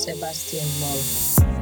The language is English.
Sebastian Love.